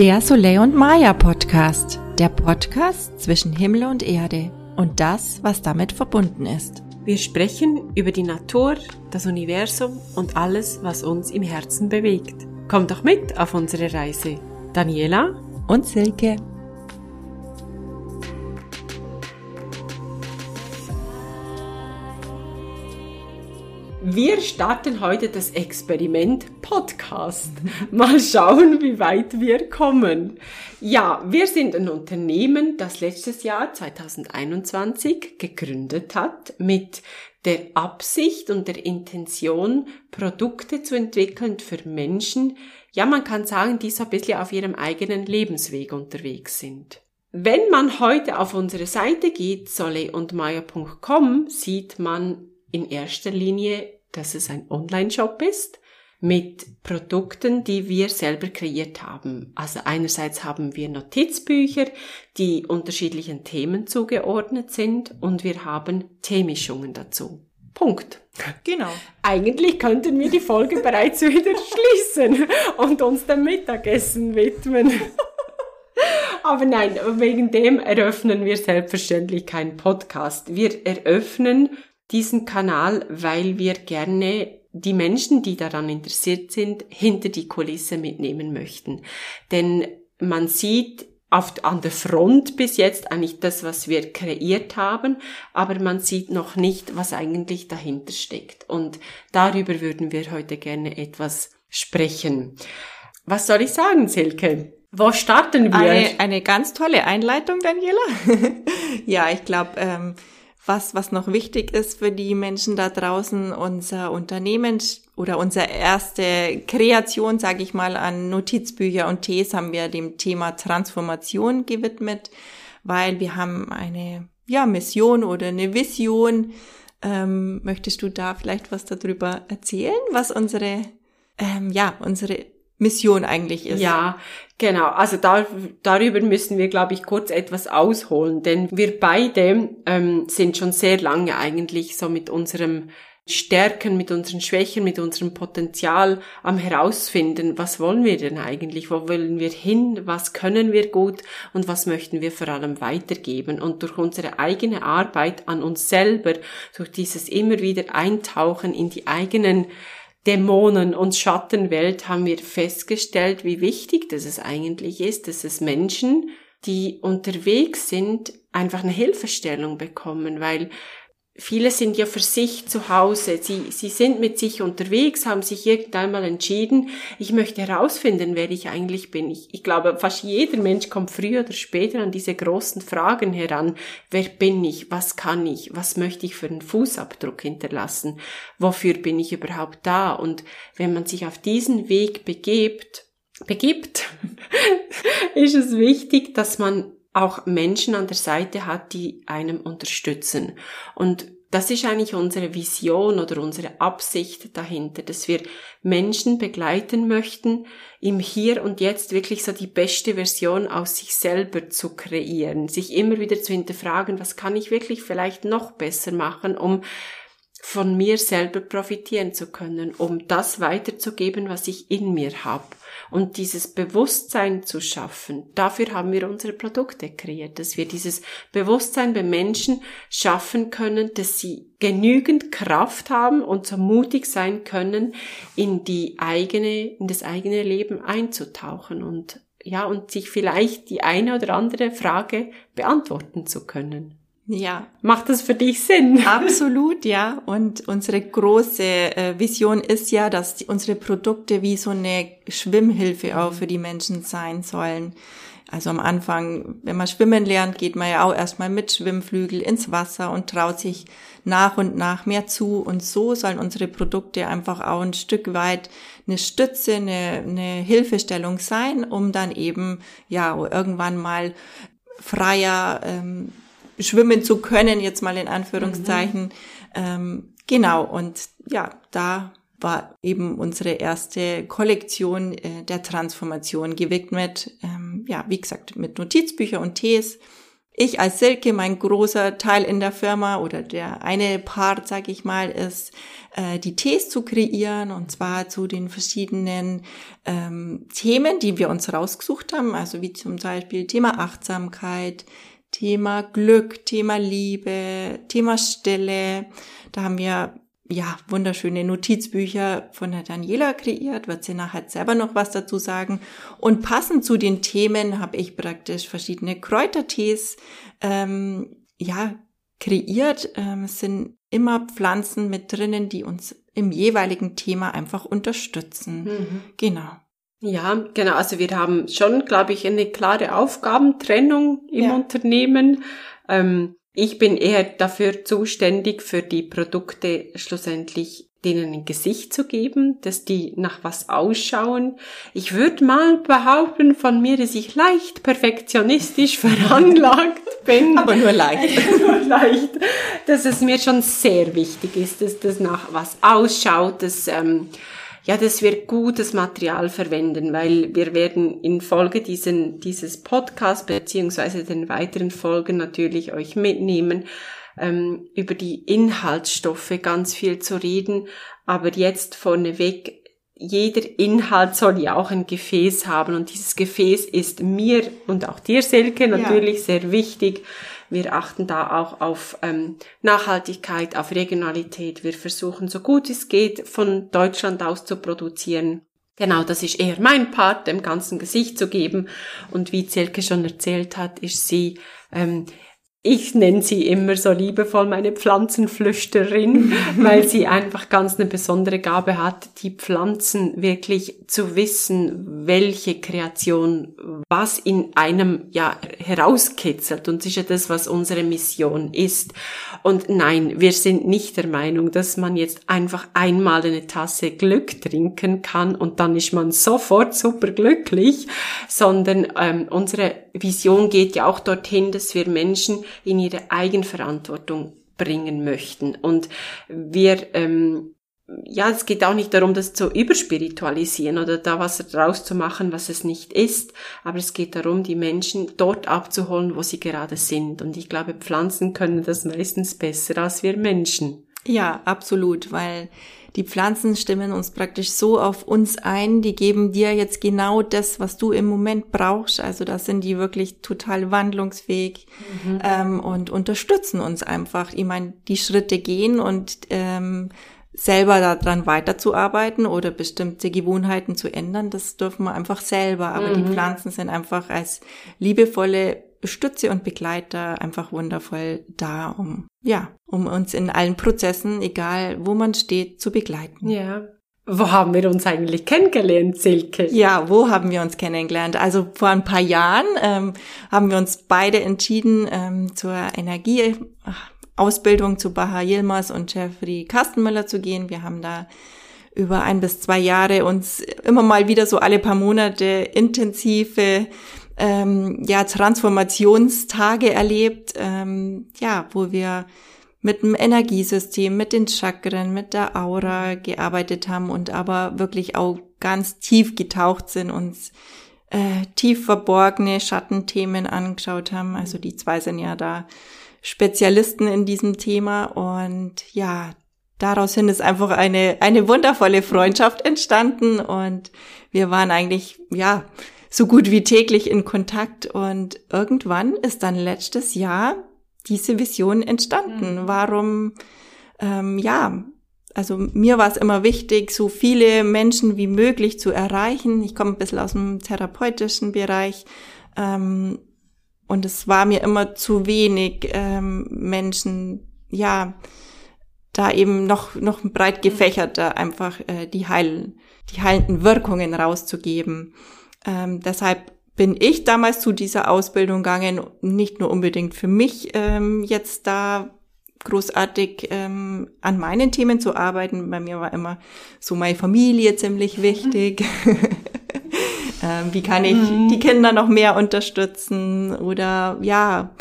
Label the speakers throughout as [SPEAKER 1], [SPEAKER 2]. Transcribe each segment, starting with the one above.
[SPEAKER 1] Der Soleil und Maya Podcast. Der Podcast zwischen Himmel und Erde und das, was damit verbunden ist.
[SPEAKER 2] Wir sprechen über die Natur, das Universum und alles, was uns im Herzen bewegt. Kommt doch mit auf unsere Reise. Daniela
[SPEAKER 1] und Silke.
[SPEAKER 2] Wir starten heute das Experiment Podcast. Mal schauen, wie weit wir kommen. Ja, wir sind ein Unternehmen, das letztes Jahr 2021 gegründet hat mit der Absicht und der Intention, Produkte zu entwickeln für Menschen, ja, man kann sagen, die so ein bisschen auf ihrem eigenen Lebensweg unterwegs sind. Wenn man heute auf unsere Seite geht, soleundmaya.com, sieht man in erster Linie, dass es ein Online-Shop ist mit Produkten, die wir selber kreiert haben. Also einerseits haben wir Notizbücher, die unterschiedlichen Themen zugeordnet sind und wir haben Teemischungen dazu. Punkt.
[SPEAKER 1] Genau.
[SPEAKER 2] Eigentlich könnten wir die Folge bereits wieder schließen und uns dem Mittagessen widmen. Aber nein, wegen dem eröffnen wir selbstverständlich keinen Podcast. Wir eröffnen diesen Kanal, weil wir gerne die Menschen, die daran interessiert sind, hinter die Kulisse mitnehmen möchten. Denn man sieht auf, an der Front bis jetzt eigentlich das, was wir kreiert haben, aber man sieht noch nicht, was eigentlich dahinter steckt. Und darüber würden wir heute gerne etwas sprechen. Was soll ich sagen, Silke? Wo starten wir?
[SPEAKER 1] Eine, eine ganz tolle Einleitung, Daniela. ja, ich glaube, ähm, was, was noch wichtig ist für die Menschen da draußen, unser Unternehmen oder unsere erste Kreation, sage ich mal, an Notizbücher und Tees haben wir dem Thema Transformation gewidmet, weil wir haben eine ja, Mission oder eine Vision. Ähm, möchtest du da vielleicht was darüber erzählen, was unsere ähm, ja unsere Mission eigentlich ist.
[SPEAKER 2] Ja, genau. Also da, darüber müssen wir, glaube ich, kurz etwas ausholen, denn wir beide ähm, sind schon sehr lange eigentlich so mit unserem Stärken, mit unseren Schwächen, mit unserem Potenzial am herausfinden, was wollen wir denn eigentlich, wo wollen wir hin, was können wir gut und was möchten wir vor allem weitergeben. Und durch unsere eigene Arbeit an uns selber, durch dieses immer wieder Eintauchen in die eigenen Dämonen und Schattenwelt haben wir festgestellt, wie wichtig das es eigentlich ist, dass es Menschen, die unterwegs sind, einfach eine Hilfestellung bekommen, weil viele sind ja für sich zu Hause. Sie, sie sind mit sich unterwegs, haben sich irgendwann mal entschieden, ich möchte herausfinden, wer ich eigentlich bin. Ich, ich glaube, fast jeder Mensch kommt früher oder später an diese großen Fragen heran. Wer bin ich? Was kann ich? Was möchte ich für einen Fußabdruck hinterlassen? Wofür bin ich überhaupt da? Und wenn man sich auf diesen Weg begibt, begibt, ist es wichtig, dass man auch Menschen an der Seite hat, die einem unterstützen. Und das ist eigentlich unsere Vision oder unsere Absicht dahinter, dass wir Menschen begleiten möchten, im Hier und Jetzt wirklich so die beste Version aus sich selber zu kreieren, sich immer wieder zu hinterfragen, was kann ich wirklich vielleicht noch besser machen, um von mir selber profitieren zu können, um das weiterzugeben, was ich in mir habe und dieses Bewusstsein zu schaffen. Dafür haben wir unsere Produkte kreiert, dass wir dieses Bewusstsein bei Menschen schaffen können, dass sie genügend Kraft haben und so mutig sein können, in die eigene, in das eigene Leben einzutauchen und ja, und sich vielleicht die eine oder andere Frage beantworten zu können.
[SPEAKER 1] Ja.
[SPEAKER 2] Macht das für dich Sinn?
[SPEAKER 1] Absolut, ja. Und unsere große äh, Vision ist ja, dass unsere Produkte wie so eine Schwimmhilfe auch für die Menschen sein sollen. Also am Anfang, wenn man schwimmen lernt, geht man ja auch erstmal mit Schwimmflügel ins Wasser und traut sich nach und nach mehr zu. Und so sollen unsere Produkte einfach auch ein Stück weit eine Stütze, eine, eine Hilfestellung sein, um dann eben ja irgendwann mal freier ähm, schwimmen zu können, jetzt mal in Anführungszeichen. Mhm. Ähm, genau, und ja, da war eben unsere erste Kollektion äh, der Transformation gewidmet. Ähm, ja, wie gesagt, mit Notizbücher und Tees. ich als Silke, mein großer Teil in der Firma oder der eine Part, sag ich mal, ist, äh, die Tees zu kreieren und zwar zu den verschiedenen ähm, Themen, die wir uns rausgesucht haben, also wie zum Beispiel Thema Achtsamkeit, Thema Glück, Thema Liebe, Thema Stille. Da haben wir ja, wunderschöne Notizbücher von der Daniela kreiert, wird sie nachher selber noch was dazu sagen. Und passend zu den Themen habe ich praktisch verschiedene Kräutertees, ähm, ja, kreiert. Ähm, es sind immer Pflanzen mit drinnen, die uns im jeweiligen Thema einfach unterstützen. Mhm. Genau.
[SPEAKER 2] Ja, genau. Also wir haben schon, glaube ich, eine klare Aufgabentrennung im ja. Unternehmen. Ähm, ich bin eher dafür zuständig, für die Produkte schlussendlich denen ein Gesicht zu geben, dass die nach was ausschauen. Ich würde mal behaupten von mir, dass ich leicht perfektionistisch veranlagt bin.
[SPEAKER 1] Aber nur leicht.
[SPEAKER 2] nur leicht. Dass es mir schon sehr wichtig ist, dass das nach was ausschaut, dass ähm, ja, dass wir gutes Material verwenden, weil wir werden in Folge diesen, dieses Podcast beziehungsweise den weiteren Folgen natürlich euch mitnehmen, ähm, über die Inhaltsstoffe ganz viel zu reden. Aber jetzt vorneweg, jeder Inhalt soll ja auch ein Gefäß haben und dieses Gefäß ist mir und auch dir, Selke, natürlich ja. sehr wichtig, wir achten da auch auf ähm, Nachhaltigkeit, auf Regionalität. Wir versuchen so gut es geht von Deutschland aus zu produzieren. Genau, das ist eher mein Part, dem ganzen Gesicht zu geben. Und wie Zelke schon erzählt hat, ist sie ähm, ich nenne sie immer so liebevoll meine Pflanzenflüsterin, weil sie einfach ganz eine besondere Gabe hat, die Pflanzen wirklich zu wissen, welche Kreation was in einem ja herauskitzelt. Und das ist ja das, was unsere Mission ist. Und nein, wir sind nicht der Meinung, dass man jetzt einfach einmal eine Tasse Glück trinken kann und dann ist man sofort super glücklich, sondern ähm, unsere Vision geht ja auch dorthin, dass wir Menschen in ihre Eigenverantwortung bringen möchten. Und wir, ähm, ja, es geht auch nicht darum, das zu überspiritualisieren oder da was draus zu machen, was es nicht ist, aber es geht darum, die Menschen dort abzuholen, wo sie gerade sind. Und ich glaube, Pflanzen können das meistens besser als wir Menschen.
[SPEAKER 1] Ja, absolut, weil die Pflanzen stimmen uns praktisch so auf uns ein, die geben dir jetzt genau das, was du im Moment brauchst. Also da sind die wirklich total wandlungsfähig mhm. ähm, und unterstützen uns einfach. Ich meine, die Schritte gehen und ähm, selber daran weiterzuarbeiten oder bestimmte Gewohnheiten zu ändern, das dürfen wir einfach selber. Aber mhm. die Pflanzen sind einfach als liebevolle Stütze und Begleiter einfach wundervoll da, um, ja, um uns in allen Prozessen, egal wo man steht, zu begleiten.
[SPEAKER 2] Ja. Wo haben wir uns eigentlich kennengelernt, Silke?
[SPEAKER 1] Ja, wo haben wir uns kennengelernt? Also vor ein paar Jahren ähm, haben wir uns beide entschieden ähm, zur Energieausbildung zu Baha Yilmaz und Jeffrey Kastenmüller zu gehen. Wir haben da über ein bis zwei Jahre uns immer mal wieder so alle paar Monate intensive ähm, ja, Transformationstage erlebt, ähm, ja, wo wir mit dem Energiesystem, mit den Chakren, mit der Aura gearbeitet haben und aber wirklich auch ganz tief getaucht sind, uns äh, tief verborgene Schattenthemen angeschaut haben. Also die zwei sind ja da Spezialisten in diesem Thema und ja, daraus hin ist einfach eine, eine wundervolle Freundschaft entstanden und wir waren eigentlich, ja, so gut wie täglich in Kontakt und irgendwann ist dann letztes Jahr diese Vision entstanden. Mhm. Warum, ähm, ja, also mir war es immer wichtig, so viele Menschen wie möglich zu erreichen. Ich komme ein bisschen aus dem therapeutischen Bereich ähm, und es war mir immer zu wenig ähm, Menschen, ja, da eben noch noch breit mhm. gefächerter einfach äh, die heil die heilenden Wirkungen rauszugeben. Ähm, deshalb bin ich damals zu dieser Ausbildung gegangen, nicht nur unbedingt für mich ähm, jetzt da großartig ähm, an meinen Themen zu arbeiten. Bei mir war immer so meine Familie ziemlich wichtig. ähm, wie kann ich mhm. die Kinder noch mehr unterstützen? Oder ja,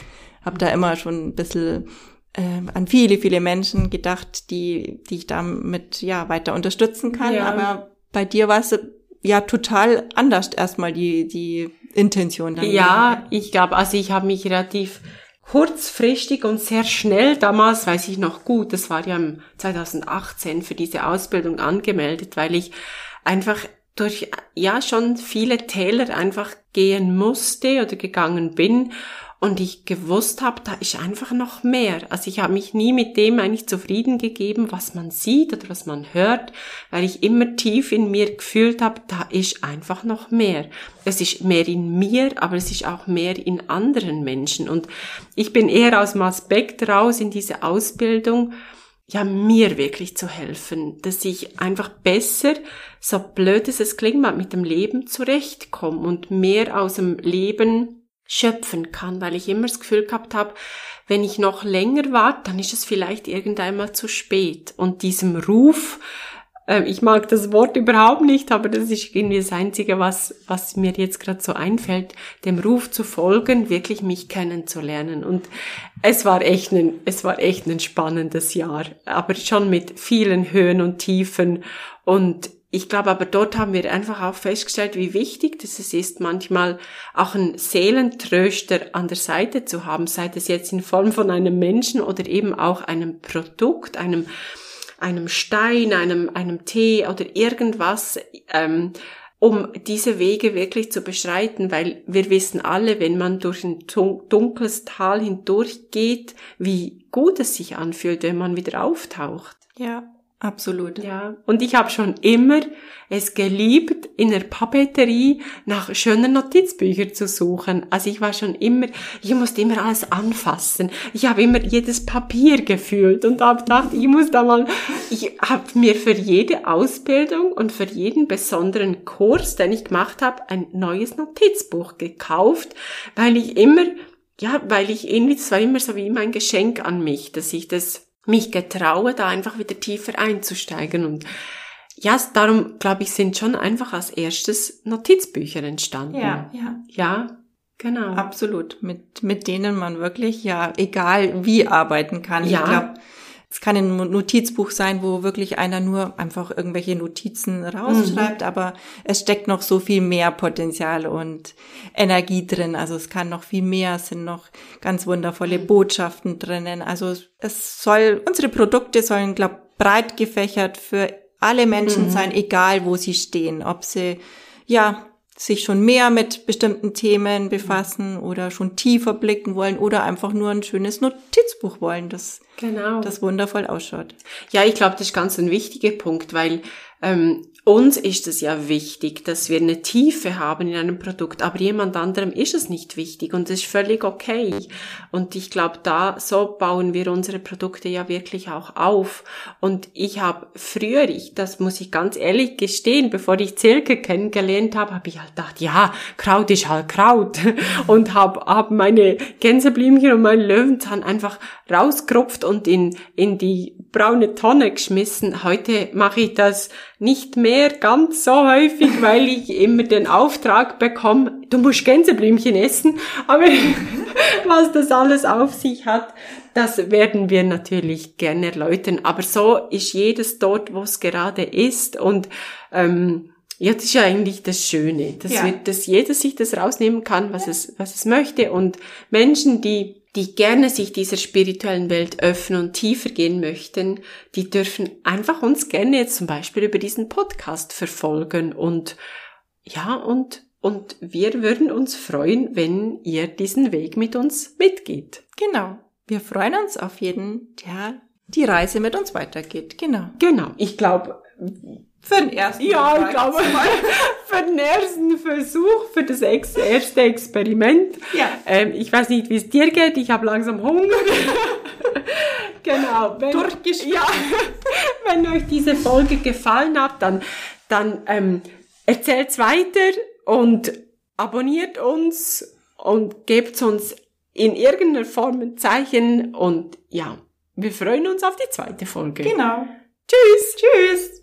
[SPEAKER 1] habe da immer schon ein bisschen äh, an viele, viele Menschen gedacht, die, die ich damit ja weiter unterstützen kann. Ja. Aber bei dir war es ja total anders erstmal die, die Intention dann.
[SPEAKER 2] Ja, ich glaube, also ich habe mich relativ kurzfristig und sehr schnell, damals weiß ich noch gut, das war ja im 2018 für diese Ausbildung angemeldet, weil ich einfach durch ja schon viele Täler einfach gehen musste oder gegangen bin und ich gewusst habe, da ist einfach noch mehr. Also ich habe mich nie mit dem eigentlich zufrieden gegeben, was man sieht oder was man hört, weil ich immer tief in mir gefühlt habe, da ist einfach noch mehr. Es ist mehr in mir, aber es ist auch mehr in anderen Menschen. Und ich bin eher aus dem Aspekt raus in diese Ausbildung, ja, mir wirklich zu helfen, dass ich einfach besser, so blöd es klingt, mit dem Leben zurechtkomme und mehr aus dem Leben schöpfen kann, weil ich immer das Gefühl gehabt habe, wenn ich noch länger warte, dann ist es vielleicht irgendeinmal zu spät. Und diesem Ruf, äh, ich mag das Wort überhaupt nicht, aber das ist irgendwie das Einzige, was, was mir jetzt gerade so einfällt, dem Ruf zu folgen, wirklich mich kennenzulernen. Und es war echt ein, es war echt ein spannendes Jahr, aber schon mit vielen Höhen und Tiefen und ich glaube aber dort haben wir einfach auch festgestellt, wie wichtig das ist, manchmal auch einen Seelentröster an der Seite zu haben, sei es jetzt in Form von einem Menschen oder eben auch einem Produkt, einem, einem Stein, einem, einem Tee oder irgendwas, ähm, um diese Wege wirklich zu beschreiten, weil wir wissen alle, wenn man durch ein dunkles Tal hindurchgeht, wie gut es sich anfühlt, wenn man wieder auftaucht.
[SPEAKER 1] Ja, Absolut.
[SPEAKER 2] Ja. Und ich habe schon immer es geliebt, in der Papeterie nach schönen Notizbüchern zu suchen. Also ich war schon immer, ich musste immer alles anfassen. Ich habe immer jedes Papier gefühlt und habe gedacht, ich muss da mal, ich habe mir für jede Ausbildung und für jeden besonderen Kurs, den ich gemacht habe, ein neues Notizbuch gekauft, weil ich immer, ja, weil ich irgendwie, das war immer so wie mein Geschenk an mich, dass ich das mich getraue, da einfach wieder tiefer einzusteigen. Und ja, darum glaube ich, sind schon einfach als erstes Notizbücher entstanden.
[SPEAKER 1] Ja, ja.
[SPEAKER 2] Ja, genau.
[SPEAKER 1] Absolut. Mit, mit denen man wirklich, ja, egal wie arbeiten kann.
[SPEAKER 2] Ja.
[SPEAKER 1] Ich glaube, es kann ein Notizbuch sein, wo wirklich einer nur einfach irgendwelche Notizen rausschreibt, mhm. aber es steckt noch so viel mehr Potenzial und Energie drin. Also es kann noch viel mehr, es sind noch ganz wundervolle mhm. Botschaften drinnen. Also es soll, unsere Produkte sollen, glaube breit gefächert für alle Menschen mhm. sein, egal wo sie stehen, ob sie ja sich schon mehr mit bestimmten Themen befassen oder schon tiefer blicken wollen oder einfach nur ein schönes Notizbuch wollen, das, genau. das wundervoll ausschaut.
[SPEAKER 2] Ja, ich glaube, das ist ganz ein wichtiger Punkt, weil ähm, uns ist es ja wichtig, dass wir eine Tiefe haben in einem Produkt, aber jemand anderem ist es nicht wichtig und das ist völlig okay. Und ich glaube, da so bauen wir unsere Produkte ja wirklich auch auf. Und ich habe früher, ich, das muss ich ganz ehrlich gestehen, bevor ich Zirke kennengelernt habe, habe ich halt gedacht, ja, Kraut ist halt Kraut und habe hab meine Gänseblümchen und meinen Löwenzahn einfach rausgerupft und in in die braune Tonne geschmissen. Heute mache ich das nicht mehr ganz so häufig, weil ich immer den Auftrag bekomme, du musst Gänseblümchen essen, aber was das alles auf sich hat, das werden wir natürlich gerne erläutern. Aber so ist jedes dort, wo es gerade ist und ähm, ja, das ist ja eigentlich das Schöne, dass, ja. wir, dass jeder sich das rausnehmen kann, was es, was es möchte und Menschen, die die gerne sich dieser spirituellen Welt öffnen und tiefer gehen möchten, die dürfen einfach uns gerne jetzt zum Beispiel über diesen Podcast verfolgen und ja, und, und wir würden uns freuen, wenn ihr diesen Weg mit uns mitgeht.
[SPEAKER 1] Genau. Wir freuen uns auf jeden, der die Reise mit uns weitergeht. Genau.
[SPEAKER 2] Genau. Ich glaube,
[SPEAKER 1] für den ersten
[SPEAKER 2] Ja, ich glaube, für den ersten Versuch, für das erste Experiment.
[SPEAKER 1] Ja.
[SPEAKER 2] Ähm, ich weiß nicht, wie es dir geht, ich habe langsam Hunger. genau.
[SPEAKER 1] Wenn, ja,
[SPEAKER 2] wenn euch diese Folge gefallen hat, dann, dann ähm, erzählt's weiter und abonniert uns und gebt uns in irgendeiner Form ein Zeichen und ja, wir freuen uns auf die zweite Folge.
[SPEAKER 1] Genau.
[SPEAKER 2] Tschüss.
[SPEAKER 1] Tschüss.